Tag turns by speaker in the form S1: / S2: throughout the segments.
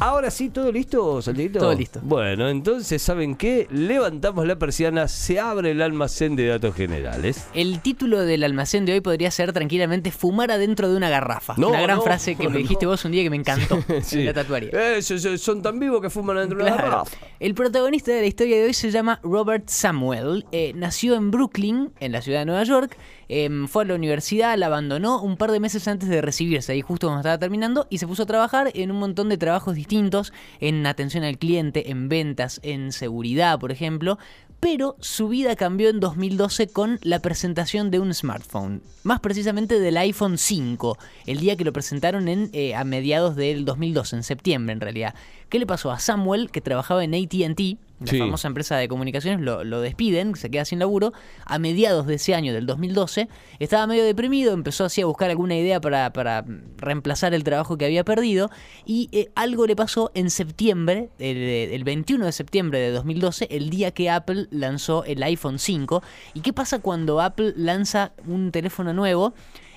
S1: Ahora sí, ¿todo listo, Santito?
S2: Todo listo.
S1: Bueno, entonces, ¿saben qué? Levantamos la persiana, se abre el almacén de datos generales.
S2: El título del almacén de hoy podría ser tranquilamente fumar adentro de una garrafa.
S1: No,
S2: una gran
S1: no,
S2: frase que me dijiste vos un día que me encantó
S1: Sí.
S2: en la tatuaría.
S1: Eh, so- so- son tan vivos que fuman adentro de una garrafa.
S2: El protagonista de la historia de hoy se llama Robert Samuel. Eh, nació en Brooklyn, en la ciudad de Nueva York. Em, fue a la universidad, la abandonó un par de meses antes de recibirse, ahí justo cuando estaba terminando, y se puso a trabajar en un montón de trabajos distintos, en atención al cliente, en ventas, en seguridad, por ejemplo. Pero su vida cambió en 2012 con la presentación de un smartphone, más precisamente del iPhone 5, el día que lo presentaron en, eh, a mediados del 2012, en septiembre en realidad. ¿Qué le pasó a Samuel, que trabajaba en ATT, la
S1: Sí.
S2: famosa empresa de comunicaciones? Lo, lo despiden, se queda sin laburo. A mediados de ese año, del 2012, estaba medio deprimido, empezó así a buscar alguna idea para, para reemplazar el trabajo que había perdido. Y eh, algo le pasó en septiembre, el, el 21 de septiembre de 2012, el día que Apple lanzó el iPhone 5. ¿Y qué pasa cuando Apple lanza un teléfono nuevo?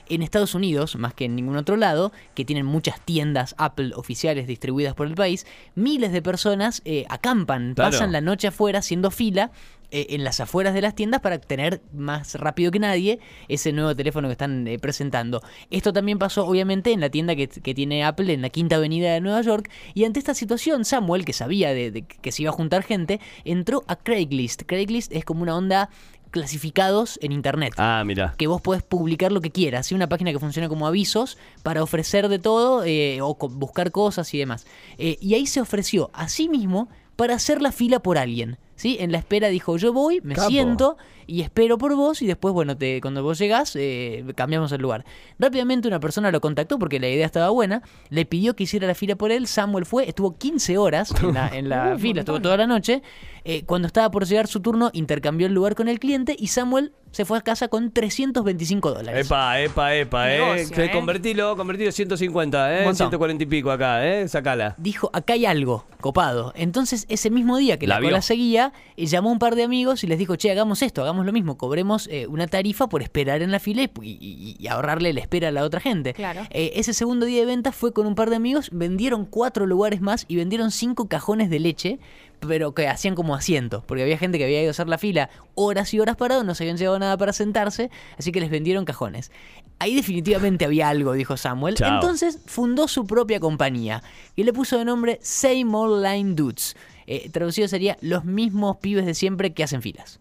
S2: En Estados Unidos, más que en ningún otro lado, que tienen muchas tiendas Apple oficiales distribuidas por el país, miles de personas eh, acampan,
S1: Claro.
S2: pasan la noche afuera haciendo fila eh, en las afueras de las tiendas para tener más rápido que nadie ese nuevo teléfono que están eh, presentando. Esto también pasó obviamente en la tienda que, que tiene Apple en la Quinta Avenida de Nueva York y ante esta situación Samuel, que sabía de, de que se iba a juntar gente, entró a Craigslist. Craigslist es como una onda clasificados en internet
S1: Ah, mira.
S2: que vos podés publicar lo que quieras, ¿sí? una página que funciona como avisos para ofrecer de todo eh, o buscar cosas y demás. Eh, y ahí se ofreció a sí mismo para hacer la fila por alguien. ¿Sí? En la espera dijo, yo voy, me
S1: Capo.
S2: siento y espero por vos y después, bueno, te, cuando vos llegás, eh, cambiamos el lugar. Rápidamente una persona lo contactó porque la idea estaba buena, le pidió que hiciera la fila por él, Samuel fue, estuvo 15 horas en la, en la fila, estuvo toda la noche. Eh, cuando estaba por llegar su turno, intercambió el lugar con el cliente y Samuel se fue a casa con 325 dólares.
S1: Epa, epa, epa, eh.
S2: Negocio,
S1: Que
S2: eh.
S1: Convertilo, convertilo 150,
S2: Un
S1: eh.
S2: montón.
S1: 140 y pico acá, eh. Sacala.
S2: dijo, acá hay algo copado. Entonces, ese mismo día que la,
S1: La
S2: cola seguía, eh, llamó a un par de amigos y les dijo, che, hagamos esto, hagamos lo mismo, cobremos eh, una tarifa por esperar en la fila y, y- y ahorrarle la espera a la otra gente.
S3: Claro.
S2: Eh, ese segundo día de venta fue con un par de amigos, vendieron cuatro lugares más y vendieron cinco cajones de leche, pero que hacían como asientos, porque había gente que había ido a hacer la fila horas y horas parado, no se habían llevado nada para sentarse, así que les vendieron cajones. Ahí definitivamente había algo, dijo Samuel.
S1: Chao.
S2: Entonces fundó su propia compañía y le puso de nombre Same Old Line Dudes. Eh, traducido sería los mismos pibes de siempre que hacen filas.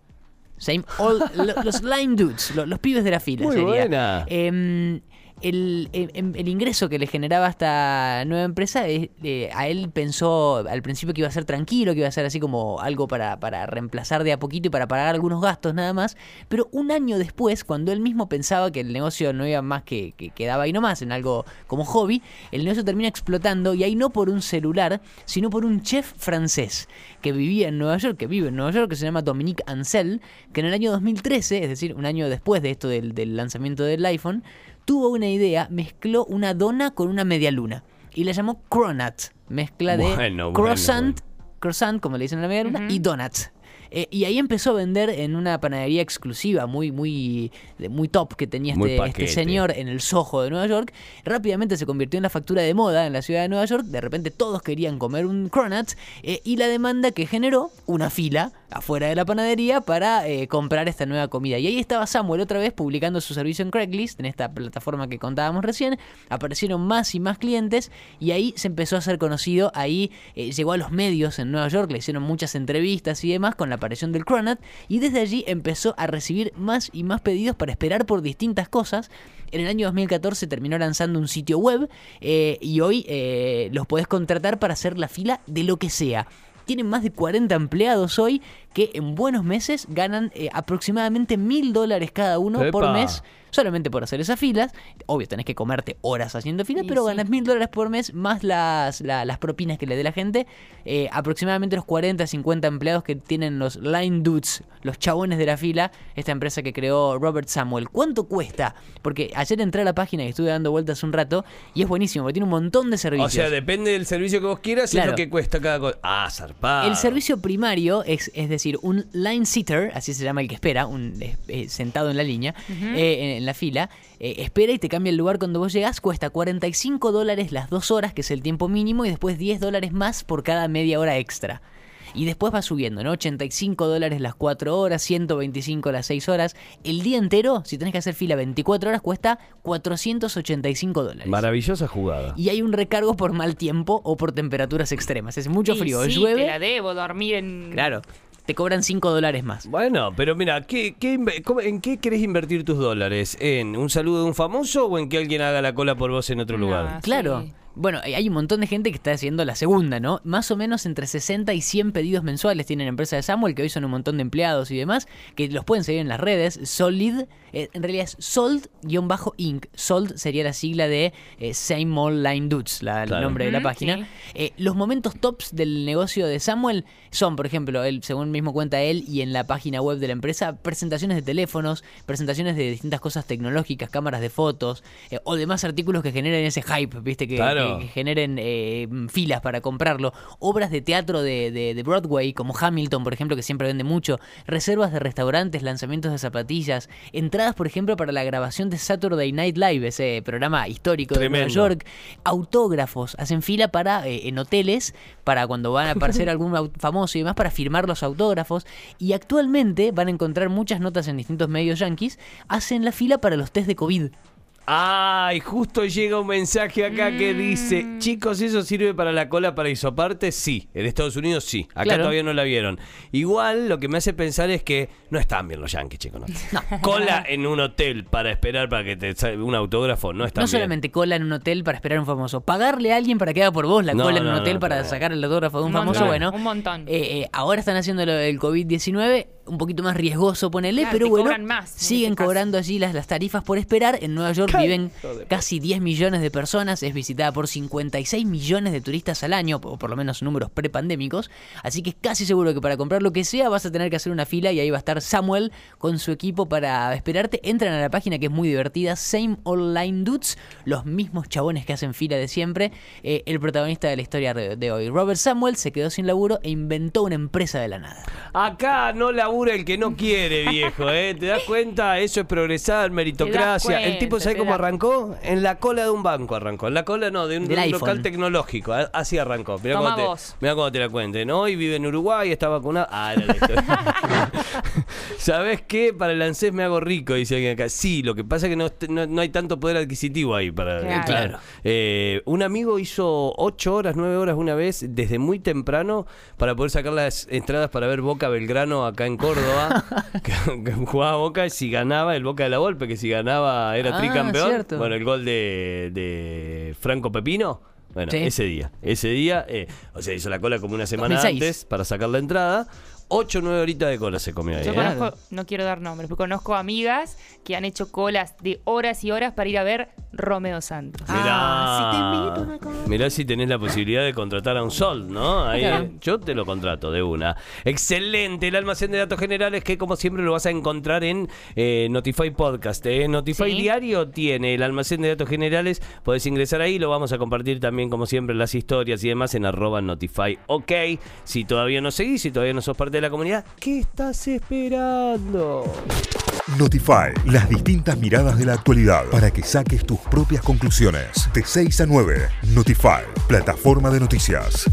S2: Same old, lo- los line dudes, lo- los pibes de la fila
S1: Muy
S2: sería.
S1: buena.
S2: Em, el, el- el ingreso que le generaba esta nueva empresa, eh, a él pensó al principio que iba a ser tranquilo, que iba a ser así como algo para, para reemplazar de a poquito y para pagar algunos gastos nada más. Pero un año después, cuando él mismo pensaba que el negocio no iba más que, que quedaba ahí nomás, en algo como hobby, el negocio termina explotando y ahí no por un celular, sino por un chef francés que vivía en Nueva York, que vive en Nueva York, que se llama Dominique Ansel, que en el año 2013, es decir, un año después de esto del, del lanzamiento del iPhone, tuvo una idea, mezcló una dona con una media luna y la llamó Cronut, mezcla de
S1: Bueno,
S2: croissant,
S1: bueno.
S2: croissant, como le dicen a la media luna, y donuts. Eh, y ahí empezó a vender en una panadería exclusiva, muy, muy, de- muy top que tenía este, este señor en el Soho de Nueva York. Rápidamente se convirtió en la factura de moda en la ciudad de Nueva York. De repente todos querían comer un cronut eh, y la demanda que generó una fila afuera de la panadería para eh, comprar esta nueva comida. Y ahí estaba Samuel otra vez publicando su servicio en Craigslist, en esta plataforma que contábamos recién. Aparecieron más y más clientes y ahí se empezó a ser conocido. Ahí eh, llegó a los medios en Nueva York, le hicieron muchas entrevistas y demás con la aparición del cronut. Y desde allí empezó a recibir más y más pedidos para esperar por distintas cosas. En el año 2014 terminó lanzando un sitio web eh, y hoy los podés contratar para hacer la fila de lo que sea. Tienen más de 40 empleados hoy que en buenos meses ganan eh, aproximadamente mil dólares cada uno por mes solamente por hacer esas filas. Obvio, tenés que comerte horas haciendo filas, pero
S3: sí.
S2: ganas mil dólares por mes más las, la- las propinas que le dé la gente. Eh, aproximadamente los 40, 50 empleados que tienen los Line Dudes, los chabones de la fila, esta empresa que creó Robert Samuel. ¿Cuánto cuesta? Porque ayer entré a la página y estuve dando vueltas un rato y es buenísimo, porque tiene un montón de servicios.
S1: O sea, depende del servicio que vos quieras es
S2: Claro.
S1: lo que cuesta cada cosa. Ah, zarpado.
S2: El servicio primario es, es decir, un line sitter, así se llama el que espera, un eh, sentado en la línea, eh, en, en la fila, eh, espera y te cambia el lugar cuando vos llegás, cuesta 45 dólares las dos horas, que es el tiempo mínimo, y después 10 dólares más por cada media hora extra. Y después va subiendo, ¿no? 85 dólares las 4 horas, 125 las 6 horas. El día entero, si tenés que hacer fila 24 horas, cuesta 485 dólares.
S1: Maravillosa jugada.
S2: Y hay un recargo por mal tiempo o por temperaturas extremas. Es mucho
S3: Y
S2: frío,
S3: sí,
S2: llueve.
S3: Te la debo dormir en.
S2: Claro, te cobran 5 dólares más.
S1: Bueno, pero mira, ¿qué, qué ¿en qué querés invertir tus dólares? ¿En un saludo de un famoso o en que alguien haga la cola por vos en otro
S3: No,
S1: lugar?
S2: Claro.
S3: sí.
S2: Bueno, hay un montón de gente que está haciendo la segunda, ¿no? Más o menos entre 60 y 100 pedidos mensuales tienen empresa de Samuel, que hoy son un montón de empleados y demás, que los pueden seguir en las redes. Solid, eh, en realidad es Sold-Inc. Sold sería la sigla de eh, Same Old Line Dudes, la- el nombre de la
S3: Ujú,
S2: página.
S3: sí.
S2: Eh, los momentos tops del negocio de Samuel son, por ejemplo, él, según mismo cuenta él y en la página web de la empresa, presentaciones de teléfonos, presentaciones de distintas cosas tecnológicas, cámaras de fotos eh, o demás artículos que generen ese hype, ¿viste? Que,
S1: Claro.
S2: Que- que generen eh, filas para comprarlo. Obras de teatro de, de- de Broadway, como Hamilton, por ejemplo, que siempre vende mucho. Reservas de restaurantes, lanzamientos de zapatillas. Entradas, por ejemplo, para la grabación de Saturday Night Live, ese programa histórico de. Nueva York autógrafos, hacen fila para eh, en hoteles para cuando van a aparecer algún famoso y demás para firmar los autógrafos y actualmente van a encontrar muchas notas en distintos medios yankees, hacen la fila para los test de COVID.
S1: Ay, justo llega un mensaje acá que dice, chicos, ¿eso sirve para la cola para isoparte? Sí, en Estados Unidos sí, acá
S2: Claro.
S1: todavía no la vieron. Igual lo que me hace pensar es que no están bien los yankees, chicos. No. Cola en un hotel para esperar para que te salga un autógrafo, no están
S2: No
S1: bien.
S2: solamente cola en un hotel para esperar a un famoso, pagarle a alguien para que haga por vos la
S1: No,
S2: cola en un
S1: no,
S2: hotel
S1: no,
S2: para
S1: no.
S2: sacar el autógrafo de un
S3: Un
S2: famoso,
S3: montón,
S2: bueno.
S3: un montón.
S2: eh, eh, ahora están haciendo lo del COVID-19, un poquito más riesgoso, ponele,
S3: Claro,
S2: pero bueno,
S3: más
S2: siguen
S3: caso.
S2: cobrando allí las, las tarifas por esperar. En Nueva York viven casi 10 millones de personas, es visitada por 56 millones de turistas al año, o por lo menos números prepandémicos. Así que es casi seguro que para comprar lo que sea vas a tener que hacer una fila y ahí va a estar Samuel con su equipo para esperarte. Entran a la página que es muy divertida, Same Online Dudes, los mismos chabones que hacen fila de siempre. Eh, el protagonista de la historia de de hoy, Robert Samuel, se quedó sin laburo e inventó una empresa de la nada.
S1: Acá no labura el que no quiere, viejo, ¿eh? ¿Te das cuenta? Eso es progresar, meritocracia. el tipo, ¿sabe cómo arrancó? En la cola de un banco arrancó. En la cola no, de un, de local tecnológico. A- Así arrancó. Mirá
S3: Toma
S1: cómo, te,
S3: vos.
S1: mirá cómo te la cuenten, ¿no? Y vive en Uruguay, está vacunado. Ah, era la. ¿Sabes qué? Para el ANSES me hago rico, dice alguien acá. Sí, lo que pasa es que no, no, no hay tanto poder adquisitivo ahí para.
S3: Claro.
S2: Claro.
S1: Eh, un amigo hizo 8 horas, 9 horas una vez, desde muy temprano, para poder sacar las entradas para ver Boca Belgrano acá en Córdoba. que, que jugaba Boca y si ganaba, el Boca de la Volpe, que si ganaba era
S2: Ah,
S1: tricampeón.
S2: cierto.
S1: Bueno, el gol de, de Franco Pepino. Bueno,
S2: Sí.
S1: ese día. Ese día, eh, o sea, hizo la cola como una semana
S2: 2006.
S1: antes para sacar la entrada. 8 o 9 horitas de cola se comió ahí.
S3: Yo
S1: ¿eh?
S3: conozco, no quiero dar nombres, pero conozco amigas que han hecho colas de horas y horas para ir a ver Romeo Santos.
S1: Mirá,
S2: Ah, si te invito a una cosa.
S1: mirá si tenés la posibilidad de contratar a un sol, ¿no? Ahí,
S2: Claro.
S1: Yo te lo contrato de una. Excelente, el almacén de datos generales que como siempre lo vas a encontrar en eh, Notify Podcast. ¿eh? Notify
S3: Sí.
S1: Diario tiene el almacén de datos generales, podés ingresar ahí, lo vamos a compartir también como siempre las historias y demás en arroba Notify. Ok, si todavía no seguís, si todavía no sos parte de la comunidad, ¿qué estás esperando?
S4: Notify, las distintas miradas de la actualidad para que saques tus propias conclusiones. De 6 a 9, Notify, plataforma de noticias.